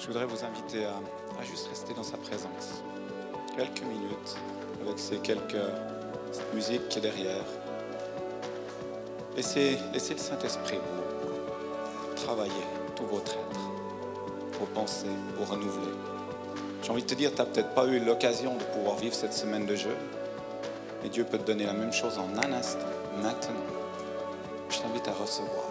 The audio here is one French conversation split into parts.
je voudrais vous inviter à, juste rester dans sa présence. Quelques minutes avec ces quelques cette musique qui est derrière. Laissez, le Saint-Esprit vous travailler tous votre être, vos pensées, vous renouveler. J'ai envie de te dire, tu n'as peut-être pas eu l'occasion de pouvoir vivre cette semaine de jeûne, mais Dieu peut te donner la même chose en un instant, maintenant. Je t'invite à recevoir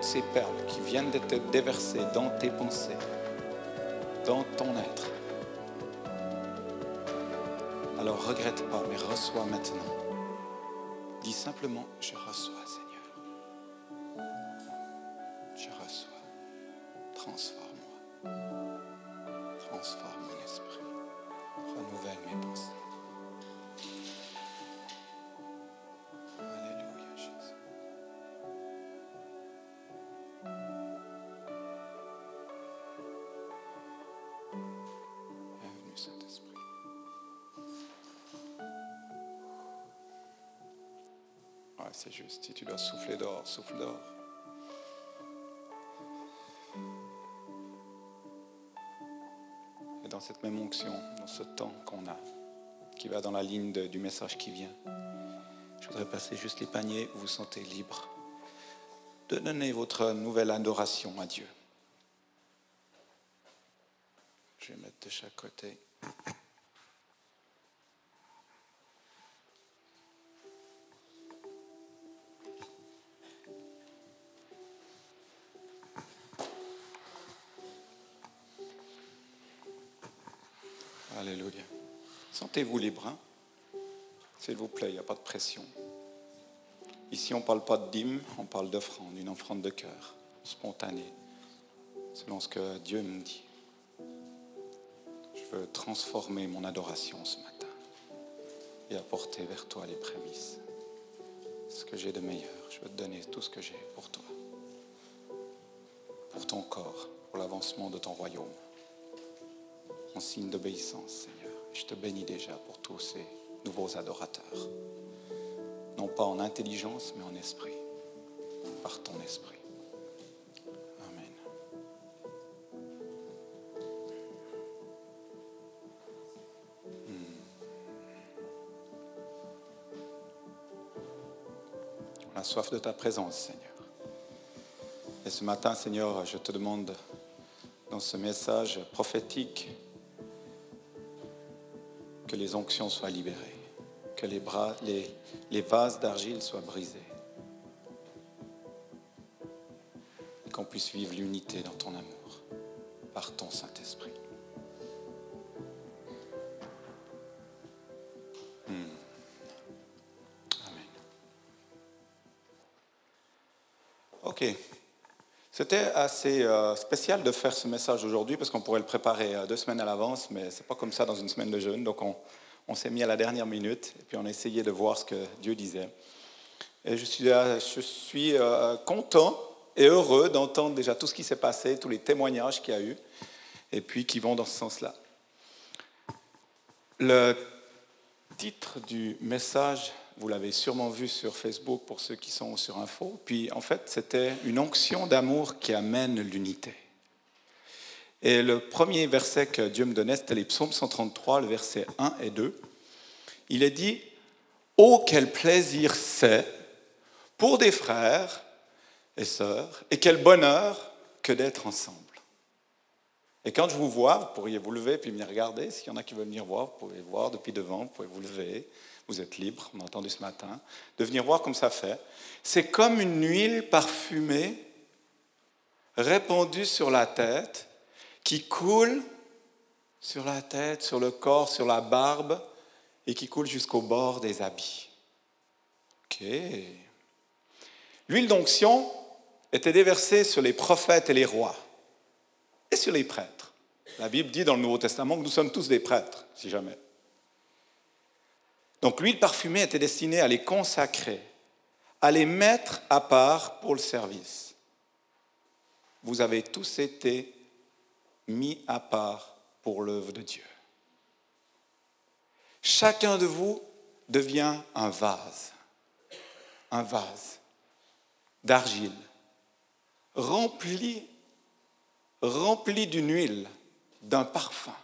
ces perles qui viennent d'être déversées dans tes pensées, dans ton être. Alors regrette pas, mais reçois maintenant. Dis simplement, je reçois, c'est juste. Si tu dois souffler dehors, souffle dehors. Et dans cette même onction, dans ce temps qu'on a, qui va dans la ligne du message qui vient, je voudrais passer juste les paniers où vous vous sentez libre de donner votre nouvelle adoration à Dieu. Je vais mettre de chaque côté. Sentez-vous libre, hein s'il vous plaît, il n'y a pas de pression. Ici, on ne parle pas de dîme, on parle d'offrande, une offrande de cœur, spontanée, selon ce que Dieu me dit. Je veux transformer mon adoration ce matin et apporter vers toi les prémices. Ce que j'ai de meilleur, je veux te donner tout ce que j'ai pour toi, pour ton corps, pour l'avancement de ton royaume en signe d'obéissance, Seigneur. Je te bénis déjà pour tous ces nouveaux adorateurs. Non pas en intelligence, mais en esprit. Par ton esprit. Amen. Hmm. On a soif de ta présence, Seigneur. Et ce matin, Seigneur, je te demande dans ce message prophétique que les onctions soient libérées, que les, bras, les, vases d'argile soient brisés, et qu'on puisse vivre l'unité dans ton amour, par ton Saint-Esprit. C'était assez euh, spécial de faire ce message aujourd'hui parce qu'on pourrait le préparer euh, deux semaines à l'avance, mais c'est pas comme ça dans une semaine de jeûne. Donc on, s'est mis à la dernière minute et puis on a essayé de voir ce que Dieu disait. Et je suis, euh, je suis content et heureux d'entendre déjà tout ce qui s'est passé, tous les témoignages qu'il y a eu, et puis qui vont dans ce sens-là. Le titre du message, vous l'avez sûrement vu sur Facebook pour ceux qui sont sur Info. Puis en fait, c'était une onction d'amour qui amène l'unité. Et le premier verset que Dieu me donnait, c'était les psaumes 133, le verset 1 et 2. Il est dit Oh, quel plaisir c'est pour des frères et sœurs, et quel bonheur que d'être ensemble. Et quand je vous vois, vous pourriez vous lever puis me regarder. S'il y en a qui veulent venir voir, vous pouvez voir depuis devant, vous pouvez vous lever. Vous êtes libre, on a entendu ce matin, de venir voir comme ça fait. C'est comme une huile parfumée répandue sur la tête qui coule sur la tête, sur le corps, sur la barbe et qui coule jusqu'au bord des habits. L'huile d'onction était déversée sur les prophètes et les rois et sur les prêtres. La Bible dit dans le Nouveau Testament que nous sommes tous des prêtres, si jamais. Donc l'huile parfumée était destinée à les consacrer, à les mettre à part pour le service. Vous avez tous été mis à part pour l'œuvre de Dieu. Chacun de vous devient un vase, un vase d'argile, rempli rempli d'une huile, d'un parfum,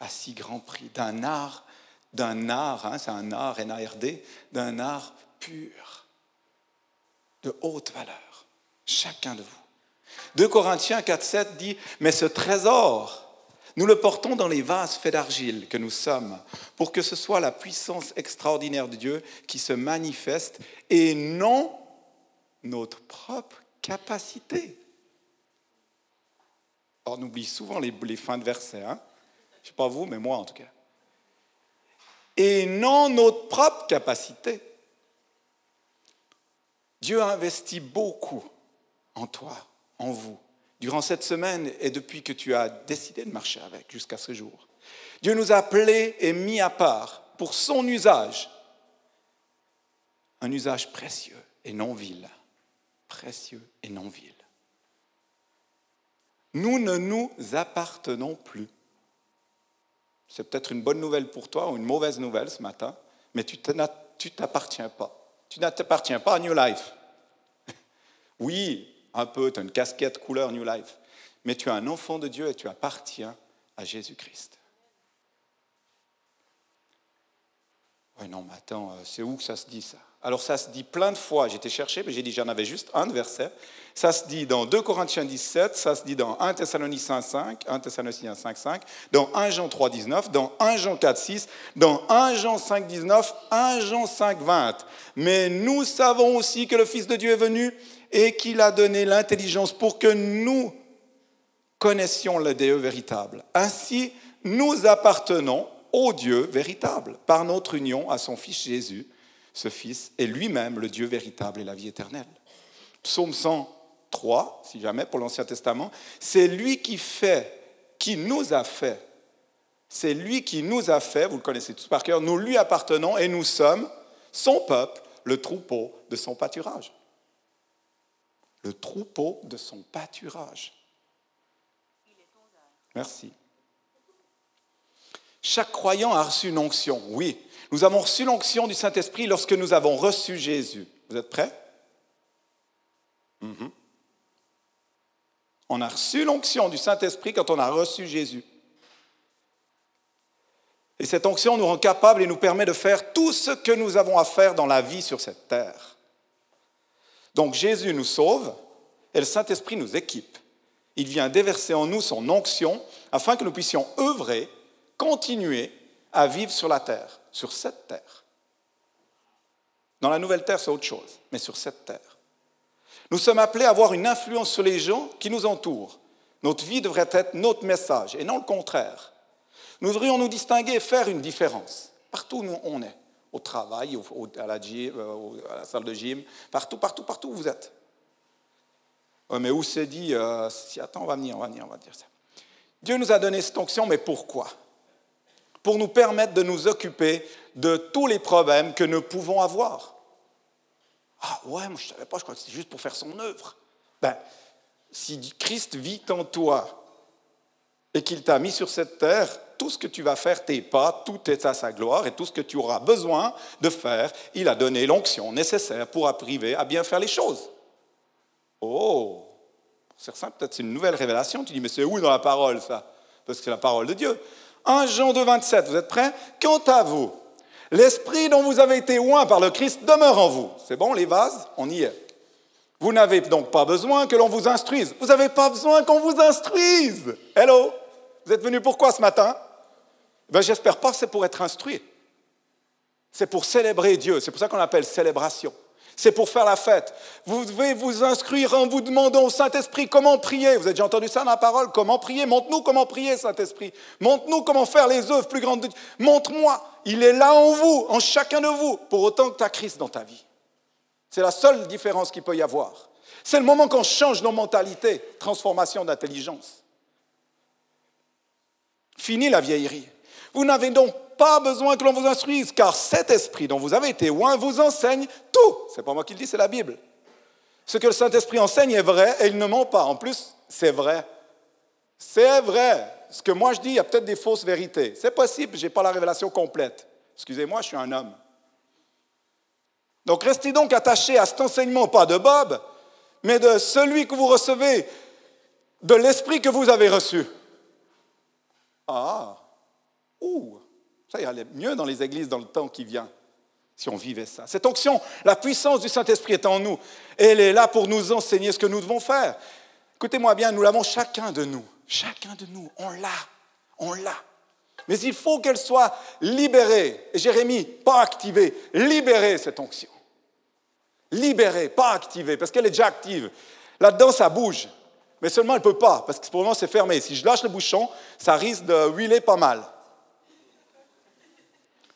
à si grand prix, d'un art, d'un art, hein, c'est un art, N-A-R-D, d'un art pur, de haute valeur, chacun de vous. 2 Corinthiens 4, 7 dit, mais ce trésor, nous le portons dans les vases faits d'argile que nous sommes, pour que ce soit la puissance extraordinaire de Dieu qui se manifeste et non notre propre capacité. on oublie souvent les, fins de versets, hein je ne sais pas vous, mais moi en tout cas. Et non notre propre capacité. Dieu a investi beaucoup en toi, en vous, durant cette semaine et depuis que tu as décidé de marcher avec jusqu'à ce jour. Dieu nous a appelés et mis à part pour son usage, un usage précieux et non vil, précieux et non vil. Nous ne nous appartenons plus. C'est peut-être une bonne nouvelle pour toi ou une mauvaise nouvelle ce matin, mais tu t'appartiens pas. Tu n'appartiens pas à New Life. Oui, un peu, tu as une casquette couleur New Life, mais tu es un enfant de Dieu et tu appartiens à Jésus-Christ. Oui, non, mais attends, euh, c'est où que ça se dit ça? Alors ça se dit plein de fois, j'étais cherché, mais j'ai dit j'en avais juste un verset. Ça se dit dans 2 Corinthiens 17, ça se dit dans 1 Thessaloniciens 5, 1 Thessaloniciens 5, 5, dans 1 Jean 3, 19, dans 1 Jean 4, 6, dans 1 Jean 5, 19, 1 Jean 5, 20. Mais nous savons aussi que le Fils de Dieu est venu et qu'il a donné l'intelligence pour que nous connaissions le Dieu véritable. Ainsi, nous appartenons au Dieu véritable par notre union à son Fils Jésus. Ce Fils est lui-même le Dieu véritable et la vie éternelle. Psaume 103, si jamais, pour l'Ancien Testament, c'est lui qui fait, qui nous a fait. C'est lui qui nous a fait, vous le connaissez tous par cœur, nous lui appartenons et nous sommes son peuple, le troupeau de son pâturage le troupeau de son pâturage. Merci. Chaque croyant a reçu une onction, oui. Nous avons reçu l'onction du Saint-Esprit lorsque nous avons reçu Jésus. Vous êtes prêts? Mhm. On a reçu l'onction du Saint-Esprit quand on a reçu Jésus. Et cette onction nous rend capables et nous permet de faire tout ce que nous avons à faire dans la vie sur cette terre. Donc Jésus nous sauve et le Saint-Esprit nous équipe. Il vient déverser en nous son onction afin que nous puissions œuvrer, continuer à vivre sur la terre, sur cette terre. Dans la nouvelle terre, c'est autre chose, mais sur cette terre. Nous sommes appelés à avoir une influence sur les gens qui nous entourent. Notre vie devrait être notre message et non le contraire. Nous devrions nous distinguer et faire une différence partout où on est au travail, à, la euh, à, la salle de gym, partout, partout, partout où vous êtes. mais où c'est dit, euh, si, attends, on va venir, on va venir, on va dire ça. Dieu nous a donné cette onction, mais pourquoi? Pour nous permettre de nous occuper de tous les problèmes que nous pouvons avoir. Ah ouais, moi je ne savais pas, je crois que c'est juste pour faire son œuvre. Ben, si Christ vit en toi et qu'il t'a mis sur cette terre, tout ce que tu vas faire, tes pas, tout est à sa gloire et tout ce que tu auras besoin de faire, il a donné l'onction nécessaire pour arriver à bien faire les choses. Oh, pour certains, peut-être c'est une nouvelle révélation. Tu dis, mais c'est où dans la parole ça? Parce que c'est la parole de Dieu. 1 Jean 2, 27, vous êtes prêts? Quant à vous, l'esprit dont vous avez été oint par le Christ demeure en vous. C'est bon, les vases? On y est. Vous n'avez donc pas besoin que l'on vous instruise. Vous n'avez pas besoin qu'on vous instruise. Hello? Vous êtes venu pourquoi ce matin? Ben, J'espère pas que c'est pour être instruit. C'est pour célébrer Dieu. C'est pour ça qu'on appelle célébration. C'est pour faire la fête. Vous devez vous inscrire en vous demandant au Saint-Esprit comment prier. Vous avez déjà entendu ça dans la parole? Comment prier? Montre-nous comment prier, Saint-Esprit. Montre-nous comment faire les œuvres plus grandes de Dieu. Montre-moi. Il est là en vous, en chacun de vous, pour autant que tu as Christ dans ta vie. C'est la seule différence qu'il peut y avoir. C'est le moment qu'on change nos mentalités. Transformation d'intelligence. Fini la vieillerie. Vous n'avez donc pas besoin que l'on vous instruise, car cet esprit dont vous avez été loin vous enseigne tout. C'est pas moi qui le dis, c'est la Bible. Ce que le Saint-Esprit enseigne est vrai et il ne ment pas. En plus, c'est vrai. C'est vrai. Ce que moi je dis, il y a peut-être des fausses vérités. C'est possible, je n'ai pas la révélation complète. Excusez-moi, je suis un homme. Donc restez donc attachés à cet enseignement, pas de Bob, mais de celui que vous recevez de l'esprit que vous avez reçu. Ah, ouh, ça allait mieux dans les églises dans le temps qui vient, si on vivait ça. Cette onction, la puissance du Saint-Esprit est en nous. elle est là pour nous enseigner ce que nous devons faire. Écoutez-moi bien, nous l'avons chacun de nous. Chacun de nous, on l'a. On l'a. Mais il faut qu'elle soit libérée. Jérémie, pas activée. Libérée, cette onction. Libérée, pas activée, parce qu'elle est déjà active. Là-dedans, ça bouge. Mais seulement, elle ne peut pas, parce que pour le moment, c'est fermé. Si je lâche le bouchon, ça risque de huiler pas mal.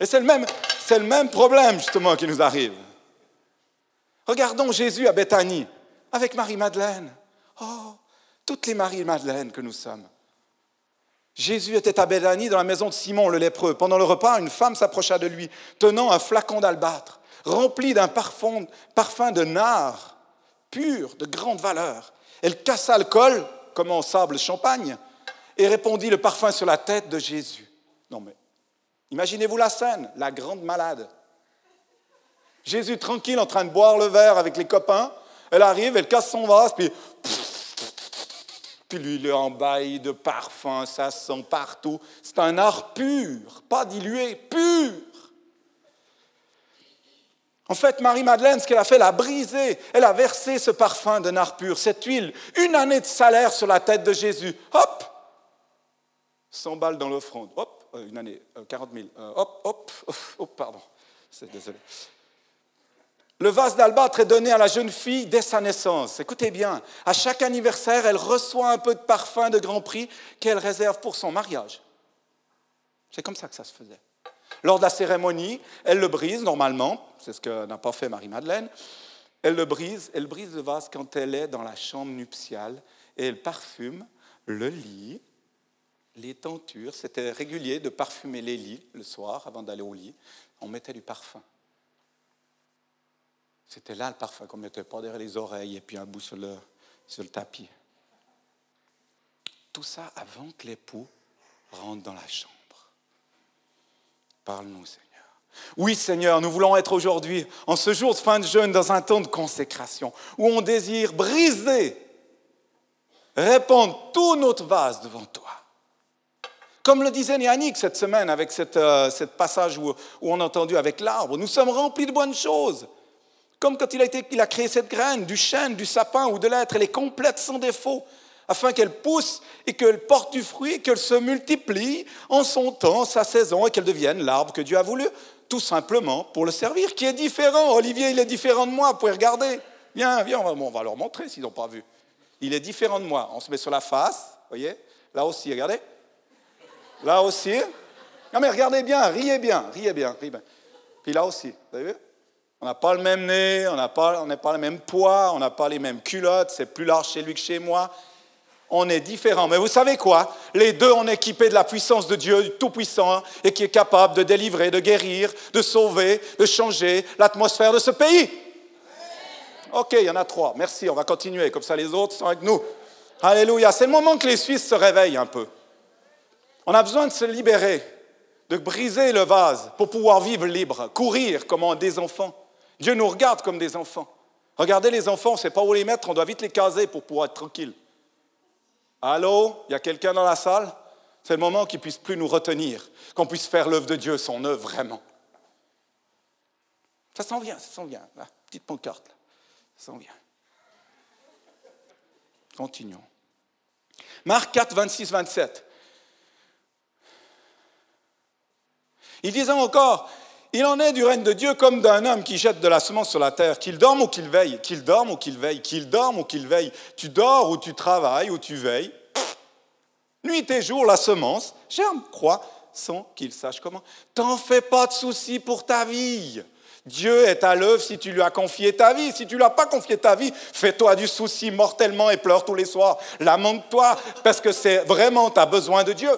Et c'est le même, le même problème, justement, qui nous arrive. Regardons Jésus à Bethanie, avec Marie-Madeleine. Oh, toutes les Marie-Madeleine que nous sommes. Jésus était à Bethanie dans la maison de Simon le lépreux. Pendant le repas, une femme s'approcha de lui, tenant un flacon d'albâtre, rempli d'un parfum, parfum de nard, pur, de grande valeur. Elle cassa le col, comme en sable champagne, et répandit le parfum sur la tête de Jésus. Non mais, imaginez-vous la scène, la grande malade. Jésus tranquille en train de boire le verre avec les copains. Elle arrive, elle casse son vase, puis puis lui, il embaille de parfum, ça sent partout. C'est un art pur, pas dilué, pur. En fait, Marie-Madeleine, ce qu'elle a fait, elle a brisé, elle a versé ce parfum de nard pur, cette huile, une année de salaire sur la tête de Jésus. Hop 100 balles dans l'offrande. Hop, euh, une année, 40 euh, 000. Euh, hop, hop, hop, pardon. C'est désolé. Le vase d'albâtre est donné à la jeune fille dès sa naissance. Écoutez bien, à chaque anniversaire, elle reçoit un peu de parfum de grand prix qu'elle réserve pour son mariage. C'est comme ça que ça se faisait. Lors de la cérémonie, elle le brise normalement, c'est ce que n'a pas fait Marie-Madeleine. Elle le brise, elle brise le vase quand elle est dans la chambre nuptiale et elle parfume le lit, les tentures. C'était régulier de parfumer les lits le soir avant d'aller au lit. On mettait du parfum. C'était là le parfum qu'on mettait pas derrière les oreilles et puis un bout sur le, sur le tapis. Tout ça avant que l'époux rentre dans la chambre. Parle-nous, Seigneur. Oui, Seigneur, nous voulons être aujourd'hui, en ce jour de fin de jeûne, dans un temps de consécration, où on désire briser, répandre tout notre vase devant toi. Comme le disait Yannick cette semaine avec cette, euh, passage où, on a entendu avec l'arbre, nous sommes remplis de bonnes choses. Comme quand il a, créé cette graine, du chêne, du sapin ou de l'être, elle est complète sans défaut, afin qu'elle pousse et qu'elle porte du fruit, qu'elle se multiplie en son temps, sa saison, et qu'elle devienne l'arbre que Dieu a voulu, tout simplement pour le servir, qui est différent. Olivier, il est différent de moi, vous pouvez regarder. Viens, viens, on va, leur montrer s'ils n'ont pas vu. Il est différent de moi. On se met sur la face, voyez Là aussi, regardez. Là aussi. Non mais regardez bien, riez bien, riez bien, riez bien. Puis là aussi, vous avez vu? On n'a pas le même nez, on n'a pas, pas le même poids, on n'a pas les mêmes culottes, c'est plus large chez lui que chez moi. On est différents. Mais vous savez quoi? Les deux, on est équipés de la puissance de Dieu Tout-Puissant hein, et qui est capable de délivrer, de guérir, de sauver, de changer l'atmosphère de ce pays. Ok, il y en a trois. Merci, on va continuer. Comme ça, les autres sont avec nous. Alléluia. C'est le moment que les Suisses se réveillent un peu. On a besoin de se libérer, de briser le vase pour pouvoir vivre libre, courir comme des enfants. Dieu nous regarde comme des enfants. Regardez les enfants, on ne sait pas où les mettre, on doit vite les caser pour pouvoir être tranquille. Allô, il y a quelqu'un dans la salle? C'est le moment qu'il puisse plus nous retenir, qu'on puisse faire l'œuvre de Dieu, son œuvre vraiment. Ça s'en vient, ça s'en vient. petite pancarte, là. ça s'en vient. Continuons. Marc 4, 26, 27. Il disait encore, il en est du règne de Dieu comme d'un homme qui jette de la semence sur la terre, qu'il dorme ou qu'il veille, qu'il dorme ou qu'il veille, qu'il dorme ou qu'il veille. Tu dors ou tu travailles ou tu veilles. Nuit et jour, la semence germe, croit, sans qu'il sache comment. T'en fais pas de soucis pour ta vie. Dieu est à l'œuvre si tu lui as confié ta vie. Si tu lui as pas confié ta vie, fais-toi du souci mortellement et pleure tous les soirs. Lamente-toi parce que c'est vraiment, tu as besoin de Dieu.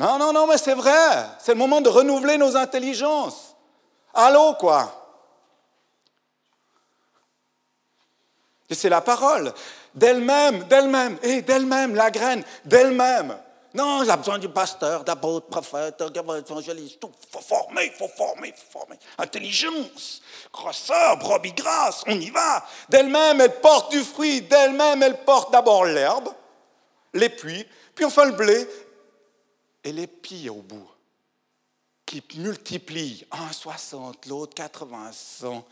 Non, non, non, mais c'est vrai. C'est le moment de renouveler nos intelligences. Allô, quoi? Et c'est la parole. D'elle-même, d'elle-même, et d'elle-même, la graine, d'elle-même. Non, a besoin du pasteur, d'apôtre, prophète, évangéliste. Il faut former, il faut former, il faut former. Intelligence, grosseur, brebis grasse, on y va. D'elle-même, elle porte du fruit. D'elle-même, elle porte d'abord l'herbe, les puits, puis enfin le blé et les pieds au bout, qui multiplient. Un 60, l'autre 80, 100.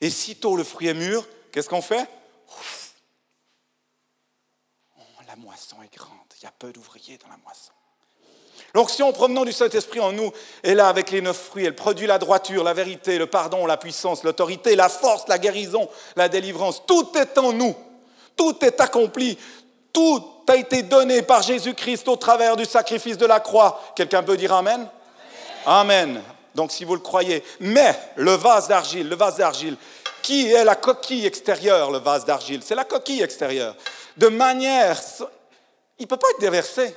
Et sitôt le fruit est mûr, qu'est-ce qu'on fait? Oh, La moisson est grande. Il y a peu d'ouvriers dans la moisson. L'onction provenant du Saint-Esprit en nous est là avec les neuf fruits. Elle produit la droiture, la vérité, le pardon, la puissance, l'autorité, la force, la guérison, la délivrance. Tout est en nous. Tout est accompli. Tout a été donné par Jésus-Christ au travers du sacrifice de la croix. Quelqu'un peut dire Amen? Amen. Donc si vous le croyez. Mais le vase d'argile, le vase d'argile, qui est la coquille extérieure, le vase d'argile? C'est la coquille extérieure. De manière il ne peut pas être déversé.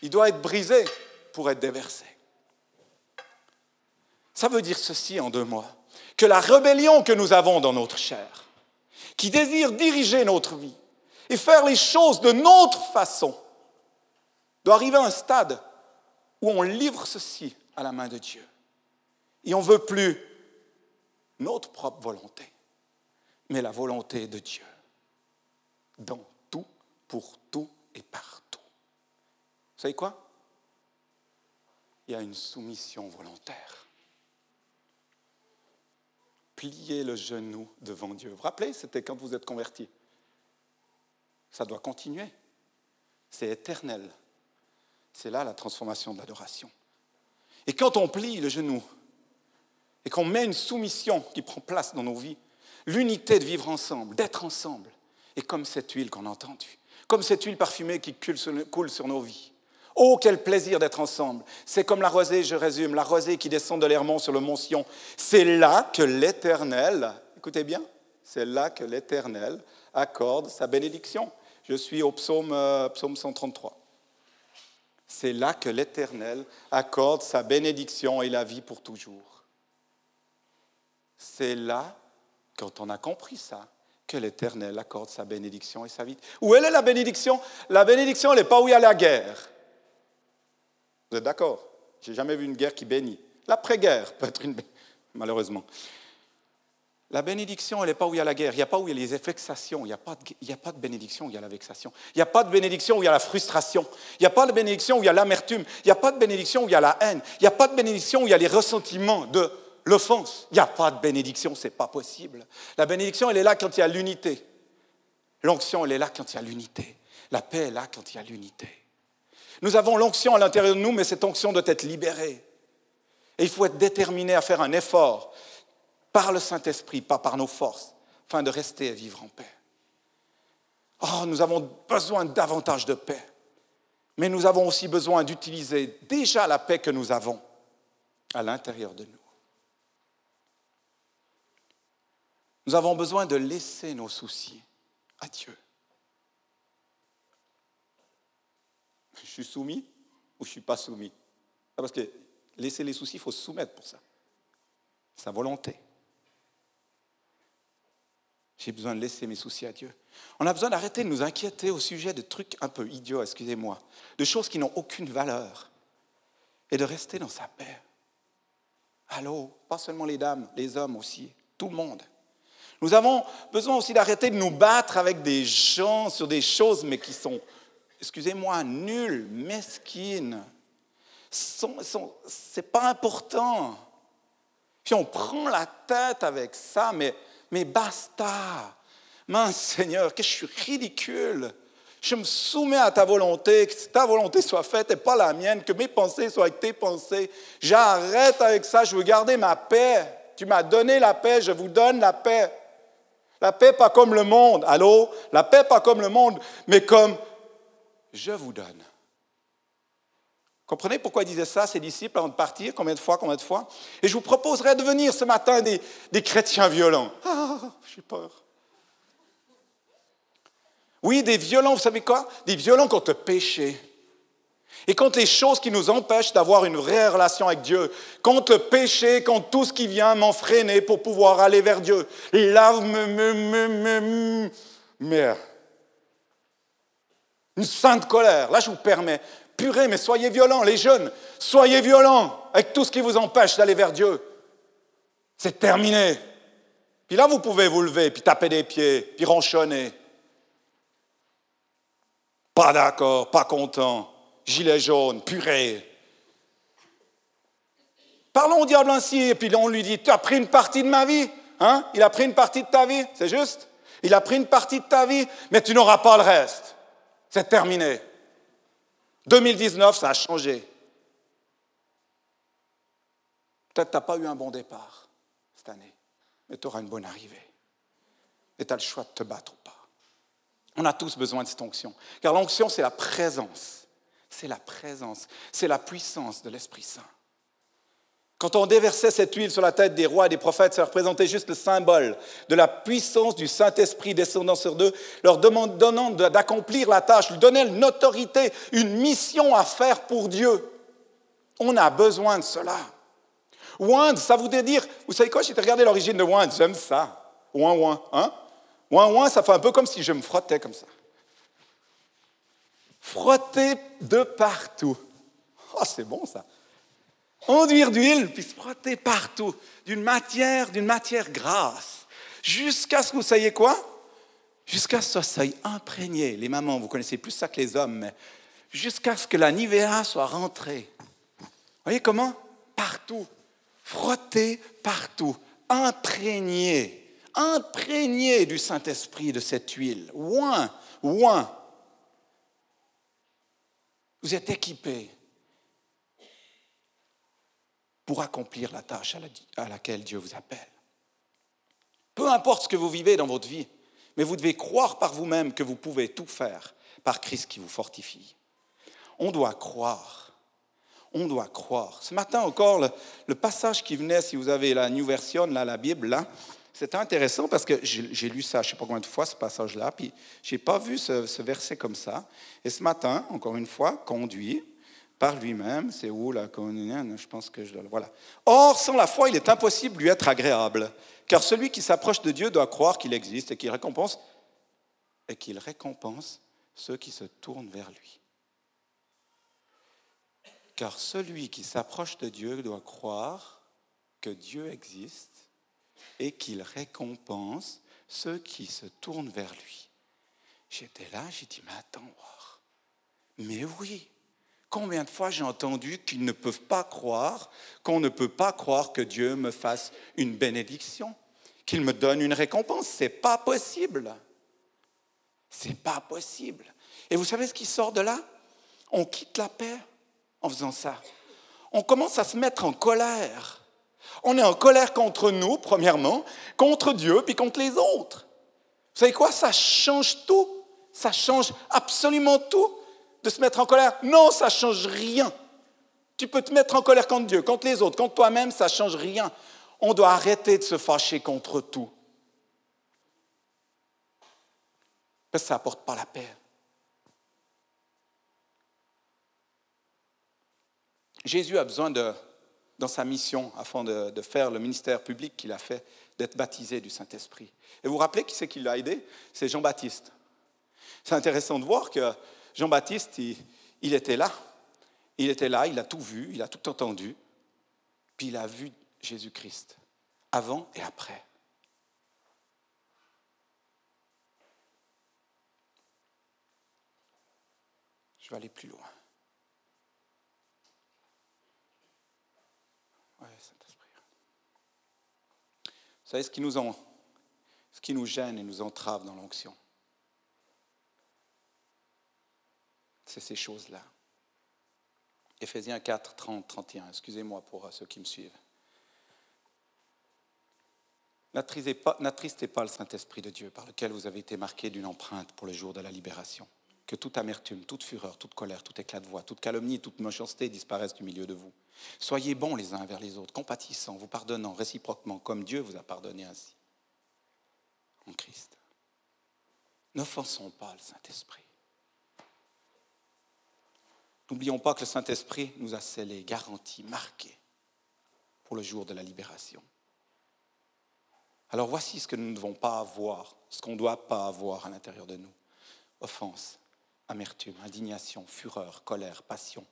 Il doit être brisé pour être déversé. Ça veut dire ceci en deux mots, que la rébellion que nous avons dans notre chair, qui désire diriger notre vie et faire les choses de notre façon, doit arriver à un stade où on livre ceci à la main de Dieu. Et on ne veut plus notre propre volonté, mais la volonté de Dieu. Donc, pour tout et partout. Vous savez quoi? Il y a une soumission volontaire. Pliez le genou devant Dieu. Vous vous rappelez, c'était quand vous êtes converti. Ça doit continuer. C'est éternel. C'est là la transformation de l'adoration. Et quand on plie le genou et qu'on met une soumission qui prend place dans nos vies, l'unité de vivre ensemble, d'être ensemble, est comme cette huile qu'on a entendue comme cette huile parfumée qui coule sur nos vies. Oh, quel plaisir d'être ensemble. C'est comme la rosée, je résume, la rosée qui descend de l'Hermont sur le mont Sion. C'est là que l'Éternel, écoutez bien, c'est là que l'Éternel accorde sa bénédiction. Je suis au psaume, euh, psaume 133. C'est là que l'Éternel accorde sa bénédiction et la vie pour toujours. C'est là, quand on a compris ça, que l'Éternel accorde sa bénédiction et sa vie. Où est la bénédiction? La bénédiction, elle n'est pas où il y a la guerre. Vous êtes d'accord J'ai jamais vu une guerre qui bénit. L'après-guerre peut être une... Malheureusement. La bénédiction, elle n'est pas où il y a la guerre. Il n'y a pas où il y a les vexations. Il n'y a, pas de... a pas de bénédiction où il y a la vexation. Il n'y a pas de bénédiction où il y a la frustration. Il n'y a pas de bénédiction où il y a l'amertume. Il n'y a pas de bénédiction où il y a la haine. Il n'y a pas de bénédiction où il y a les ressentiments de l'offense. Il n'y a pas de bénédiction, ce n'est pas possible. La bénédiction, elle est là quand il y a l'unité. L'onction, elle est là quand il y a l'unité. La paix est là quand il y a l'unité. Nous avons l'onction à l'intérieur de nous, mais cette onction doit être libérée. Et il faut être déterminé à faire un effort par le Saint-Esprit, pas par nos forces, afin de rester et vivre en paix. Oh, nous avons besoin davantage de paix, mais nous avons aussi besoin d'utiliser déjà la paix que nous avons à l'intérieur de nous. Nous avons besoin de laisser nos soucis à Dieu. Je suis soumis ou je ne suis pas soumis ah, Parce que laisser les soucis, il faut se soumettre pour ça. Sa volonté. J'ai besoin de laisser mes soucis à Dieu. On a besoin d'arrêter de nous inquiéter au sujet de trucs un peu idiots, excusez-moi, de choses qui n'ont aucune valeur, et de rester dans sa paix. Allô, pas seulement les dames, les hommes aussi, tout le monde. Nous avons besoin aussi d'arrêter de nous battre avec des gens sur des choses, mais qui sont, excusez-moi, nulles, mesquines. Ce n'est pas important. Puis on prend la tête avec ça, mais, mais basta. Mince Seigneur, que je suis ridicule. Je me soumets à ta volonté, que ta volonté soit faite et pas la mienne, que mes pensées soient avec tes pensées. J'arrête avec ça, je veux garder ma paix. Tu m'as donné la paix, je vous donne la paix. La paix pas comme le monde. Allô? La paix pas comme le monde, mais comme je vous donne. Comprenez pourquoi il disait ça, ses disciples, avant de partir Combien de fois Combien de fois Et je vous proposerai de venir ce matin des, des chrétiens violents. Ah, j'ai peur. Oui, des violents, vous savez quoi Des violents contre le péché. Et contre les choses qui nous empêchent d'avoir une vraie relation avec Dieu, contre le péché, contre tout ce qui vient m'enfreiner pour pouvoir aller vers Dieu. Là, me, me, me, me, mais Une sainte colère. Là, je vous permets. Purée, mais soyez violents, les jeunes. Soyez violents avec tout ce qui vous empêche d'aller vers Dieu. C'est terminé. Puis là, vous pouvez vous lever, puis taper des pieds, puis ronchonner. Pas d'accord, pas content, gilet jaune, purée. Parlons au diable ainsi, et puis on lui dit, tu as pris une partie de ma vie hein? Il a pris une partie de ta vie, c'est juste? Il a pris une partie de ta vie, mais tu n'auras pas le reste. C'est terminé. 2019, ça a changé. Peut-être que tu n'as pas eu un bon départ cette année, mais tu auras une bonne arrivée. Et tu as le choix de te battre ou pas. On a tous besoin de cette onction. Car l'onction, c'est la présence. C'est la présence. C'est la puissance de l'Esprit Saint. Quand on déversait cette huile sur la tête des rois et des prophètes, ça représentait juste le symbole de la puissance du Saint-Esprit descendant sur eux, leur donnant d'accomplir la tâche, lui donnant une autorité, une mission à faire pour Dieu. On a besoin de cela. Wind, ça voudrait dire, vous savez quoi, j'ai regardé l'origine de wind, j'aime ça. Ouin, ouin, hein? Ouin, ouin, ça fait un peu comme si je me frottais comme ça. Frotter de partout. Oh, c'est bon ça enduire d'huile, puis se frotter partout, d'une matière, d'une matière grasse, jusqu'à ce que vous sachiez quoi? Jusqu'à ce que ça soit imprégné. Les mamans, vous connaissez plus ça que les hommes, mais jusqu'à ce que la Nivea soit rentrée. Vous voyez comment? Partout. Frotter partout. Imprégné. Imprégné du Saint-Esprit, de cette huile. Ouin, ouin. Vous êtes équipés pour accomplir la tâche à laquelle Dieu vous appelle. Peu importe ce que vous vivez dans votre vie, mais vous devez croire par vous-même que vous pouvez tout faire par Christ qui vous fortifie. On doit croire. On doit croire. Ce matin encore, le, passage qui venait, si vous avez la New Version, là, la Bible, là, c'était intéressant parce que j'ai lu ça, je ne sais pas combien de fois, ce passage-là, puis je n'ai pas vu ce, ce, verset comme ça. Et ce matin, encore une fois, conduit, par lui-même. C'est où la communion Je pense que je dois. Voilà. Or, sans la foi, il est impossible de lui être agréable, car celui qui s'approche de Dieu doit croire qu'il existe et qu'il récompense et qu'il récompense ceux qui se tournent vers lui. Car celui qui s'approche de Dieu doit croire que Dieu existe et qu'il récompense ceux qui se tournent vers lui. J'étais là, j'ai dit, mais attends, mais oui, Combien de fois j'ai entendu qu'ils ne peuvent pas croire, qu'on ne peut pas croire que Dieu me fasse une bénédiction, qu'il me donne une récompense? C'est pas possible. C'est pas possible. Et vous savez ce qui sort de là? On quitte la paix en faisant ça. On commence à se mettre en colère. On est en colère contre nous, premièrement, contre Dieu, puis contre les autres. Vous savez quoi? Ça change tout. Ça change absolument tout de se mettre en colère. Non, ça ne change rien. Tu peux te mettre en colère contre Dieu, contre les autres, contre toi-même, ça ne change rien. On doit arrêter de se fâcher contre tout. Parce que ça n'apporte pas la paix. Jésus a besoin de, dans sa mission, afin de, de faire le ministère public qu'il a fait, d'être baptisé du Saint-Esprit. Et vous vous rappelez qui c'est qui l'a aidé? C'est Jean-Baptiste. C'est intéressant de voir que Jean-Baptiste, il, était là. Il était là, il a tout vu, il a tout entendu. Puis il a vu Jésus-Christ, avant et après. Je vais aller plus loin. Vous savez ce qui nous, en, ce qui nous gêne et nous entrave dans l'onction c'est ces choses-là. Éphésiens 4, 30, 31. Excusez-moi pour euh, ceux qui me suivent. N'attristez pas, pas le Saint-Esprit de Dieu par lequel vous avez été marqué d'une empreinte pour le jour de la libération. Que toute amertume, toute fureur, toute colère, tout éclat de voix, toute calomnie, toute méchanceté disparaissent du milieu de vous. Soyez bons les uns vers les autres, compatissants, vous pardonnant réciproquement, comme Dieu vous a pardonné ainsi. En Christ. N'offensons pas le Saint-Esprit. N'oublions pas que le Saint-Esprit nous a scellés, garantis, marqués pour le jour de la libération. Alors voici ce que nous ne devons pas avoir, ce qu'on ne doit pas avoir à l'intérieur de nous. Offense, amertume, indignation, fureur, colère, passion,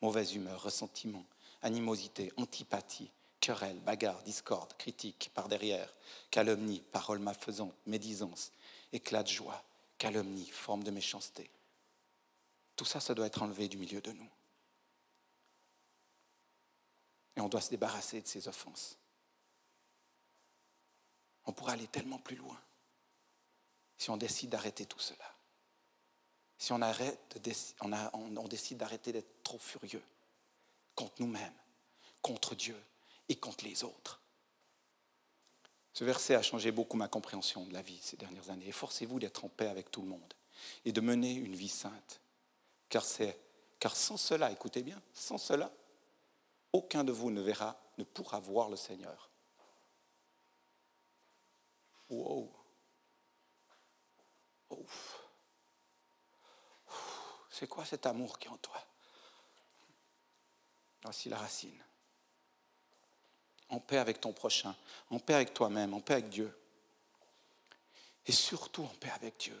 mauvaise humeur, ressentiment, animosité, antipathie, querelle, bagarre, discorde, critique, par derrière, calomnie, parole malfaisante, médisance, éclat de joie, calomnie, forme de méchanceté. Tout ça, ça doit être enlevé du milieu de nous. Et on doit se débarrasser de ces offenses. On pourrait aller tellement plus loin si on décide d'arrêter tout cela. Si on, arrête on, on décide d'arrêter d'être trop furieux contre nous-mêmes, contre Dieu et contre les autres. Ce verset a changé beaucoup ma compréhension de la vie ces dernières années. Efforcez-vous d'être en paix avec tout le monde et de mener une vie sainte. Car, car sans cela, écoutez bien, sans cela, aucun de vous ne verra, ne pourra voir le Seigneur. Wow. C'est quoi cet amour qui est en toi? Voici la racine. En paix avec ton prochain, en paix avec toi-même, en paix avec Dieu. Et surtout en paix avec Dieu.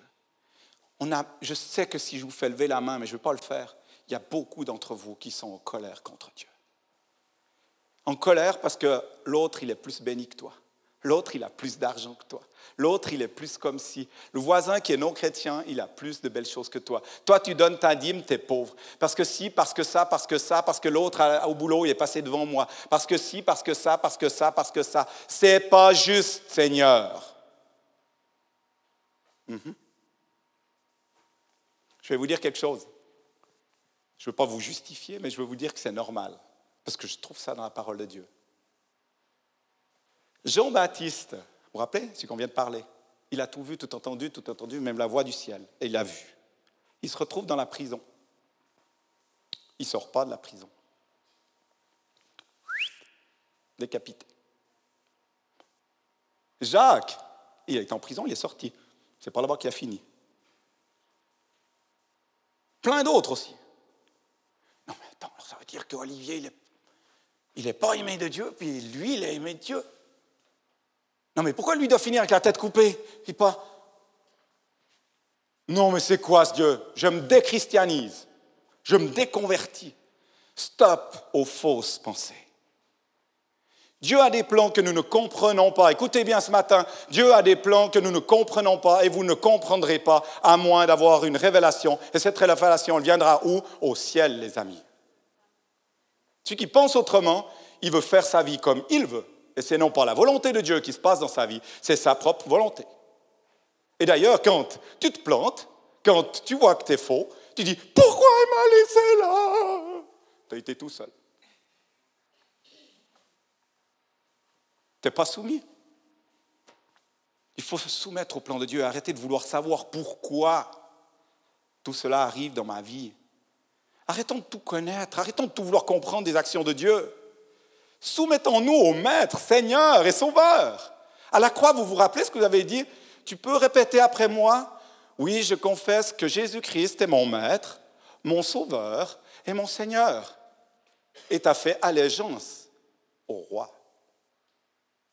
On a, je sais que si je vous fais lever la main, mais je ne vais pas le faire, il y a beaucoup d'entre vous qui sont en colère contre Dieu. En colère parce que l'autre, il est plus béni que toi. L'autre, il a plus d'argent que toi. L'autre, il est plus comme si. Le voisin qui est non chrétien, il a plus de belles choses que toi. Toi, tu donnes ta dîme, tu es pauvre. Parce que si, parce que ça, parce que ça, parce que l'autre au boulot, il est passé devant moi. Parce que si, parce que ça, parce que ça, parce que ça. C'est pas juste, Seigneur. Mhm. Je vais vous dire quelque chose. Je ne veux pas vous justifier, mais je veux vous dire que c'est normal. Parce que je trouve ça dans la parole de Dieu. Jean-Baptiste, vous vous rappelez, ce qu'on vient de parler, il a tout vu, tout entendu, tout entendu, même la voix du ciel, et il l'a vu. Il se retrouve dans la prison. Il ne sort pas de la prison. Décapité. Jacques, il est en prison, il est sorti. C'est pas là-bas qu'il a fini. Plein d'autres aussi. Non mais attends, ça veut dire qu'Olivier, il n'est est pas aimé de Dieu, puis lui, il est aimé de Dieu. Non, mais pourquoi lui doit finir avec la tête coupée Il pas. Non, mais c'est quoi ce Dieu? Je me déchristianise. Je me déconvertis. Stop aux fausses pensées. Dieu a des plans que nous ne comprenons pas. Écoutez bien ce matin, Dieu a des plans que nous ne comprenons pas et vous ne comprendrez pas à moins d'avoir une révélation. Et cette révélation, elle viendra où? Au ciel, les amis. Celui qui pense autrement, il veut faire sa vie comme il veut. Et c'est non pas la volonté de Dieu qui se passe dans sa vie, c'est sa propre volonté. Et d'ailleurs, quand tu te plantes, quand tu vois que tu es faux, tu dis Pourquoi il m'a laissé là? Tu as été tout seul. Pas soumis. Il faut se soumettre au plan de Dieu, arrêter de vouloir savoir pourquoi tout cela arrive dans ma vie. Arrêtons de tout connaître, arrêtons de tout vouloir comprendre des actions de Dieu. Soumettons-nous au Maître, Seigneur et Sauveur. À la croix, vous vous rappelez ce que vous avez dit? Tu peux répéter après moi Oui, je confesse que Jésus-Christ est mon Maître, mon Sauveur et mon Seigneur. Et tu as fait allégeance au roi.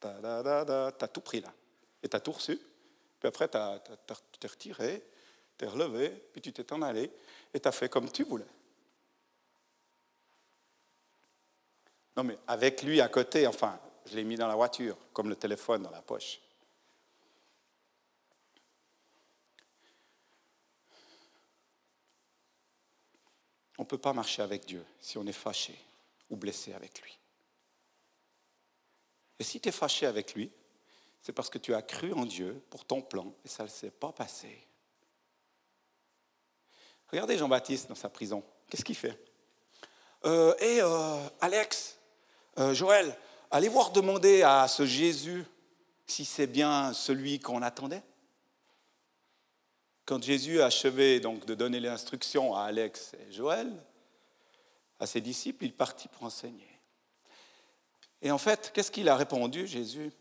Tu as tout pris là. Et tu as tout reçu. Puis après, tu t'es retiré, t'es relevé, puis tu t'es en allé, et tu as fait comme tu voulais. Non, mais avec lui à côté, enfin, je l'ai mis dans la voiture, comme le téléphone dans la poche. On ne peut pas marcher avec Dieu si on est fâché ou blessé avec lui. Et si tu es fâché avec lui, c'est parce que tu as cru en Dieu pour ton plan et ça ne s'est pas passé. Regardez Jean-Baptiste dans sa prison. Qu'est-ce qu'il fait euh, Et euh, Alex, euh, Joël, allez voir demander à ce Jésus si c'est bien celui qu'on attendait. Quand Jésus a achevé donc de donner l'instruction à Alex et Joël, à ses disciples, il partit pour enseigner. Et en fait, qu'est-ce qu'il a répondu, Jésus?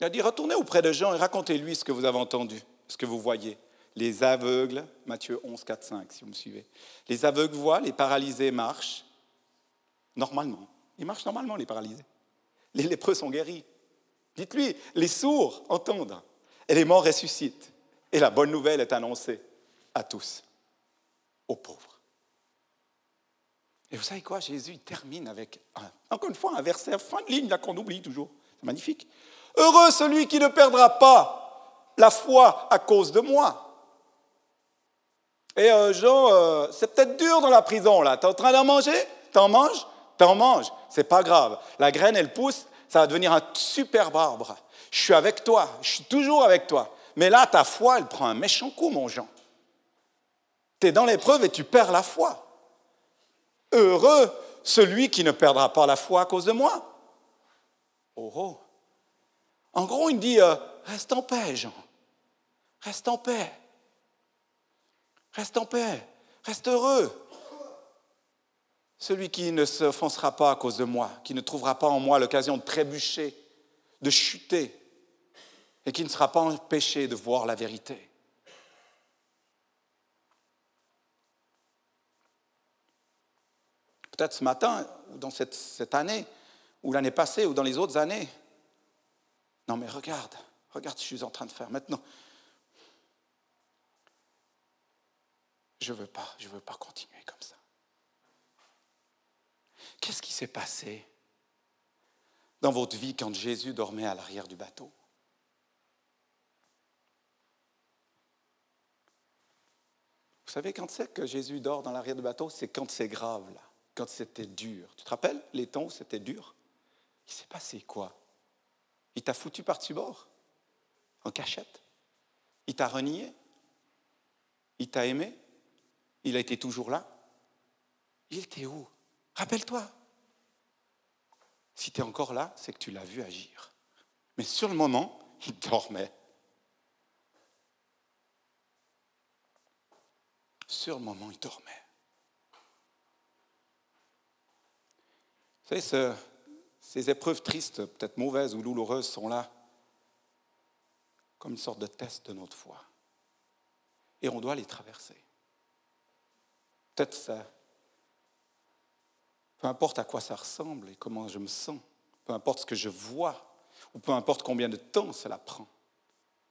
Il a dit, retournez auprès de Jean et racontez-lui ce que vous avez entendu, ce que vous voyez. Les aveugles, Matthieu 11, 4, 5, si vous me suivez. Les aveugles voient, les paralysés marchent, normalement. Ils marchent normalement, les paralysés. Les lépreux sont guéris. Dites-lui, les sourds entendent et les morts ressuscitent. Et la bonne nouvelle est annoncée à tous. aux pauvres. Et vous savez quoi? Jésus termine avec, encore une fois, un verset fin de ligne qu'on oublie toujours. C'est magnifique. Heureux celui qui ne perdra pas la foi à cause de moi. Et euh, Jean, euh, c'est peut-être dur dans la prison là. Tu es en train d'en manger? T'en manges? T'en manges. C'est pas grave. La graine, elle pousse, ça va devenir un superbe arbre. Je suis avec toi. Je suis toujours avec toi. Mais là, ta foi, elle prend un méchant coup, mon Jean. Tu es dans l'épreuve et tu perds la foi. Heureux celui qui ne perdra pas la foi à cause de moi. Oh, oh. En gros, il dit, euh, reste en paix, Jean. Reste en paix. Reste en paix. Reste heureux. Celui qui ne s'offensera pas à cause de moi, qui ne trouvera pas en moi l'occasion de trébucher, de chuter, et qui ne sera pas empêché de voir la vérité. Peut-être ce matin, ou dans cette, cette année, ou l'année passée, ou dans les autres années. Non mais regarde, regarde ce que je suis en train de faire maintenant. Je ne veux pas, je ne veux pas continuer comme ça. Qu'est-ce qui s'est passé dans votre vie quand Jésus dormait à l'arrière du bateau? Vous savez quand c'est que Jésus dort dans l'arrière du bateau C'est quand c'est grave, là, quand c'était dur. Tu te rappelles les temps où c'était dur? Il s'est passé quoi? Il t'a foutu par-dessus bord, en cachette? Il t'a renié? Il t'a aimé? Il a été toujours là? Il était où? Rappelle-toi. Si tu es encore là, c'est que tu l'as vu agir. Mais sur le moment, il dormait. Sur le moment, il dormait. Vous savez, ces épreuves tristes, peut-être mauvaises ou douloureuses, sont là comme une sorte de test de notre foi. Et on doit les traverser. Peut-être ça. Peu importe à quoi ça ressemble et comment je me sens, peu importe ce que je vois, ou peu importe combien de temps cela prend.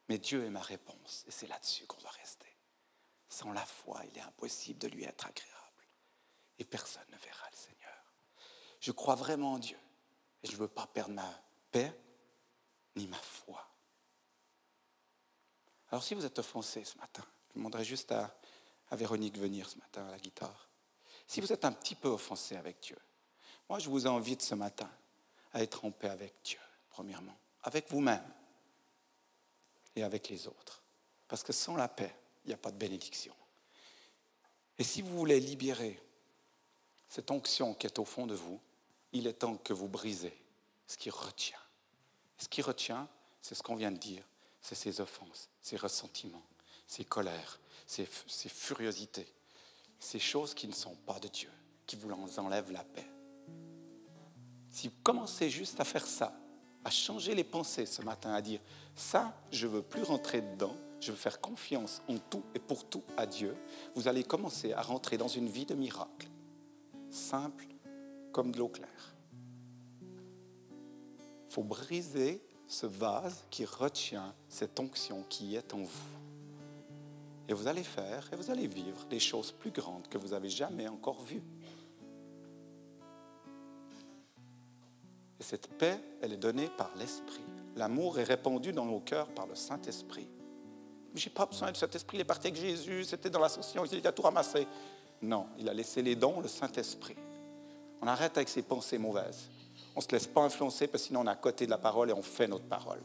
Mais Dieu est ma réponse, et c'est là-dessus qu'on doit rester. Sans la foi, il est impossible de lui être agréable. Et personne ne verra. Je crois vraiment en Dieu. Et je ne veux pas perdre ma paix ni ma foi. Alors si vous êtes offensé ce matin, je demanderai juste à, à Véronique venir ce matin à la guitare. Si vous êtes un petit peu offensé avec Dieu, moi je vous invite ce matin à être en paix avec Dieu, premièrement, avec vous-même et avec les autres. Parce que sans la paix, il n'y a pas de bénédiction. Et si vous voulez libérer cette onction qui est au fond de vous, il est temps que vous brisez ce qui retient. Ce qui retient, c'est ce qu'on vient de dire, c'est ces offenses, ces ressentiments, ces colères, ces furiosités, ces choses qui ne sont pas de Dieu, qui vous enlèvent la paix. Si vous commencez juste à faire ça, à changer les pensées ce matin, à dire, ça, je veux plus rentrer dedans, je veux faire confiance en tout et pour tout à Dieu, vous allez commencer à rentrer dans une vie de miracle, simple comme de l'eau claire. Il faut briser ce vase qui retient cette onction qui est en vous. Et vous allez faire et vous allez vivre des choses plus grandes que vous n'avez jamais encore vues. Et cette paix, elle est donnée par l'Esprit. L'amour est répandu dans nos cœurs par le Saint-Esprit. Je n'ai pas besoin de cet esprit, il est parti avec Jésus, c'était dans l'association, il a tout ramassé. Non, il a laissé les dons, le Saint-Esprit. On arrête avec ces pensées mauvaises. On ne se laisse pas influencer parce que sinon on est à côté de la parole et on fait notre parole.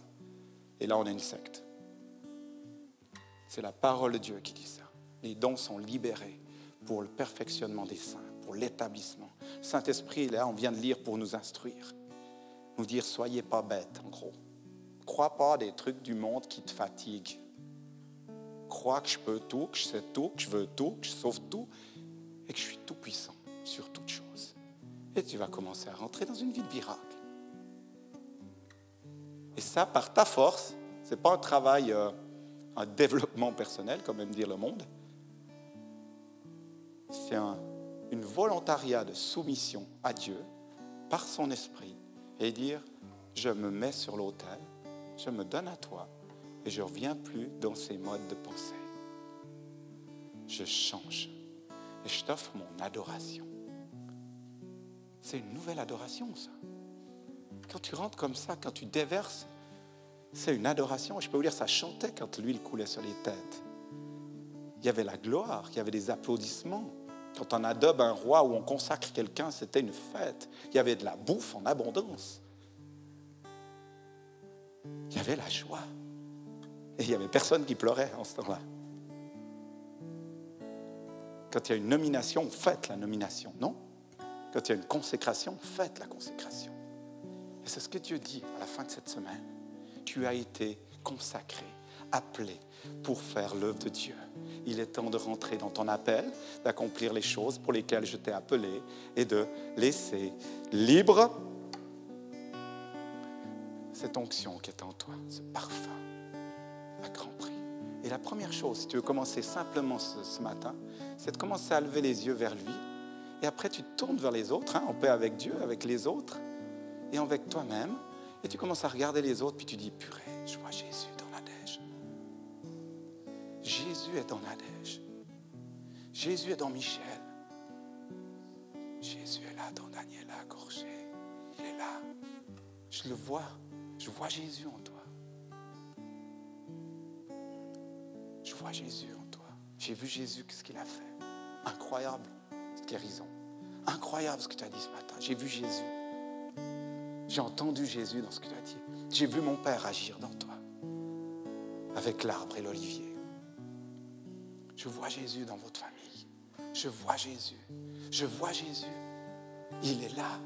Et là, on est une secte. C'est la parole de Dieu qui dit ça. Les dons sont libérés pour le perfectionnement des saints, pour l'établissement. Saint-Esprit, là, on vient de lire pour nous instruire. Nous dire, soyez pas bêtes, en gros. Crois pas des trucs du monde qui te fatiguent crois que je peux tout, que je sais tout, que je veux tout, que je sauve tout et que je suis tout puissant sur toutes choses. Et tu vas commencer à rentrer dans une vie de miracle. Et ça, par ta force, ce n'est pas un travail, euh, un développement personnel, comme aime dire le monde. C'est un une volontariat de soumission à Dieu par son esprit et dire, je me mets sur l'autel, je me donne à toi, et je ne reviens plus dans ces modes de pensée. Je change. et je t'offre mon adoration. C'est une nouvelle adoration, ça. Quand tu rentres comme ça, quand tu déverses, c'est une adoration. Je peux vous dire, ça chantait quand l'huile coulait sur les têtes. Il y avait la gloire, il y avait des applaudissements. Quand on adobe un roi ou on consacre quelqu'un, c'était une fête. Il y avait de la bouffe en abondance. Il y avait la joie. Et il n'y avait personne qui pleurait en ce temps-là. Quand il y a une nomination, faites la nomination, non? Quand il y a une consécration, faites la consécration. Et c'est ce que Dieu dit à la fin de cette semaine. Tu as été consacré, appelé pour faire l'œuvre de Dieu. Il est temps de rentrer dans ton appel, d'accomplir les choses pour lesquelles je t'ai appelé et de laisser libre cette onction qui est en toi, ce parfum à grand prix. Et la première chose, si tu veux commencer simplement ce, matin, c'est de commencer à lever les yeux vers lui. Et après, tu te tournes vers les autres, hein, en paix avec Dieu, avec les autres, et avec toi-même. Et tu commences à regarder les autres, puis tu dis, purée, je vois Jésus dans la. Jésus est dans la. Jésus est dans Michel. Jésus est là dans Daniela Gorgé. Il est là. Je le vois. Je vois Jésus en toi. Je vois Jésus en toi. J'ai vu Jésus, qu'est-ce qu'il a fait? Incroyable, guérison. Incroyable ce que tu as dit ce matin. J'ai vu Jésus. J'ai entendu Jésus dans ce que tu as dit. J'ai vu mon Père agir dans toi, avec l'arbre et l'olivier. Je vois Jésus dans votre famille. Je vois Jésus. Je vois Jésus. Il est là.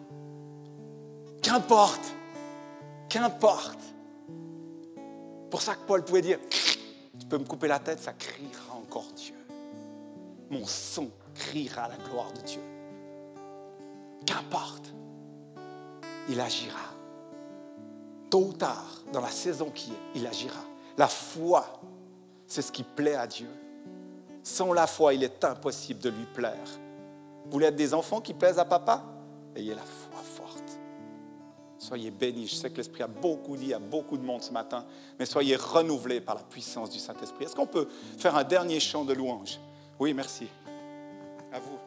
Qu'importe. Qu'importe. Pour ça que Paul pouvait dire, tu peux me couper la tête, ça criera encore Dieu. Mon son criera la gloire de Dieu. Qu'importe, il agira. Tôt ou tard, dans la saison qui est, il agira. La foi, c'est ce qui plaît à Dieu. Sans la foi, il est impossible de lui plaire. Vous voulez être des enfants qui plaisent à papa? Ayez la foi. Soyez bénis. Je sais que l'Esprit a beaucoup dit à beaucoup de monde ce matin, mais soyez renouvelés par la puissance du Saint-Esprit. Est-ce qu'on peut faire un dernier chant de louange? Oui, merci. À vous.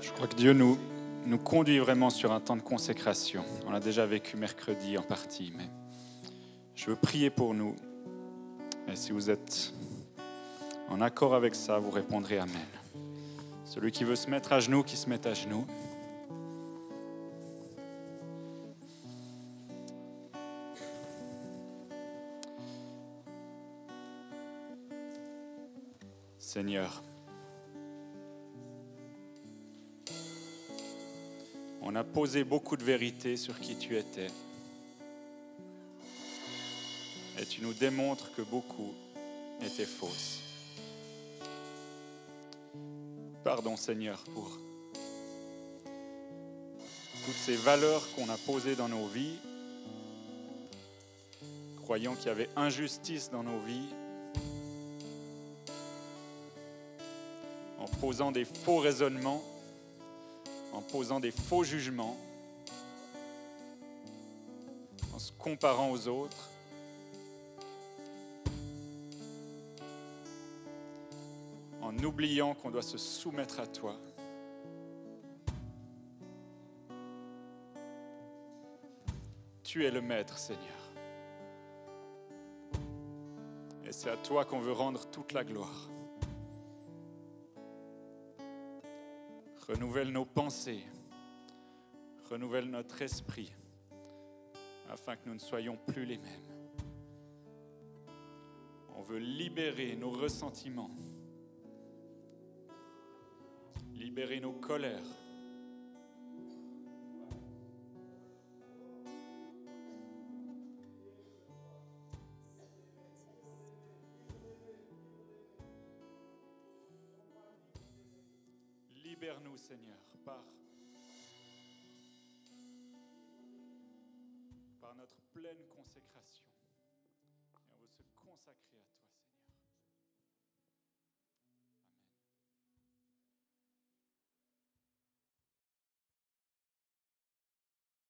Je crois que Dieu nous, nous conduit vraiment sur un temps de consécration. On l'a déjà vécu mercredi en partie, mais je veux prier pour nous. Et si vous êtes en accord avec ça, vous répondrez Amen. Celui qui veut se mettre à genoux, qui se mette à genoux. Seigneur. On a posé beaucoup de vérités sur qui tu étais. Et tu nous démontres que beaucoup étaient fausses. Pardon Seigneur pour toutes ces valeurs qu'on a posées dans nos vies, croyant qu'il y avait injustice dans nos vies, en posant des faux raisonnements, en posant des faux jugements, en se comparant aux autres. en oubliant qu'on doit se soumettre à toi. Tu es le Maître, Seigneur. Et c'est à toi qu'on veut rendre toute la gloire. Renouvelle nos pensées, renouvelle notre esprit, afin que nous ne soyons plus les mêmes. On veut libérer nos ressentiments, libérer nos colères. Notre pleine consécration.